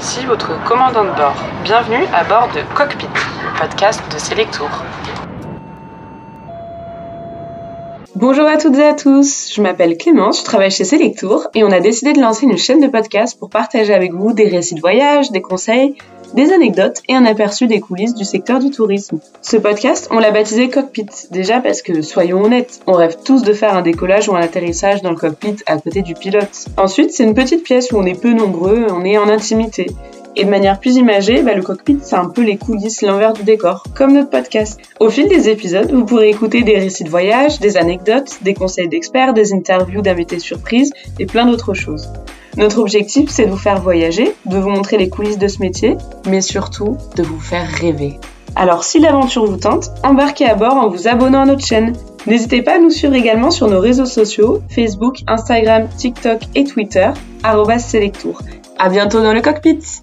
ici votre commandant de bord. Bienvenue à bord de Cockpit, le podcast de Selectour. Bonjour à toutes et à tous, je m'appelle Clémence, je travaille chez Selectour et on a décidé de lancer une chaîne de podcast pour partager avec vous des récits de voyage, des conseils, des anecdotes et un aperçu des coulisses du secteur du tourisme. Ce podcast, on l'a baptisé Cockpit, déjà parce que, soyons honnêtes, on rêve tous de faire un décollage ou un atterrissage dans le cockpit à côté du pilote. Ensuite, c'est une petite pièce où on est peu nombreux, on est en intimité. Et de manière plus imagée, bah, le cockpit, c'est un peu les coulisses, l'envers du décor, comme notre podcast. Au fil des épisodes, vous pourrez écouter des récits de voyage, des anecdotes, des conseils d'experts, des interviews d'invités surprises et plein d'autres choses. Notre objectif, c'est de vous faire voyager, de vous montrer les coulisses de ce métier, mais surtout de vous faire rêver. Alors si l'aventure vous tente, embarquez à bord en vous abonnant à notre chaîne. N'hésitez pas à nous suivre également sur nos réseaux sociaux, Facebook, Instagram, TikTok et Twitter, Selectour. À bientôt dans le cockpit!